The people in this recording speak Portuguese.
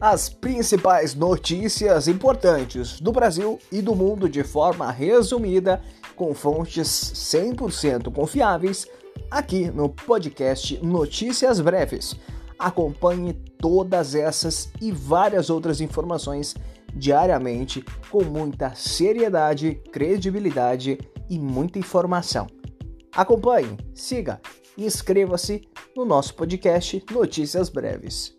as principais notícias importantes do Brasil e do mundo de forma resumida, com fontes 100% confiáveis, aqui no podcast Notícias Breves. Acompanhe todas essas e várias outras informações diariamente com muita seriedade, credibilidade e muita informação. Acompanhe, siga e inscreva-se no nosso podcast Notícias Breves.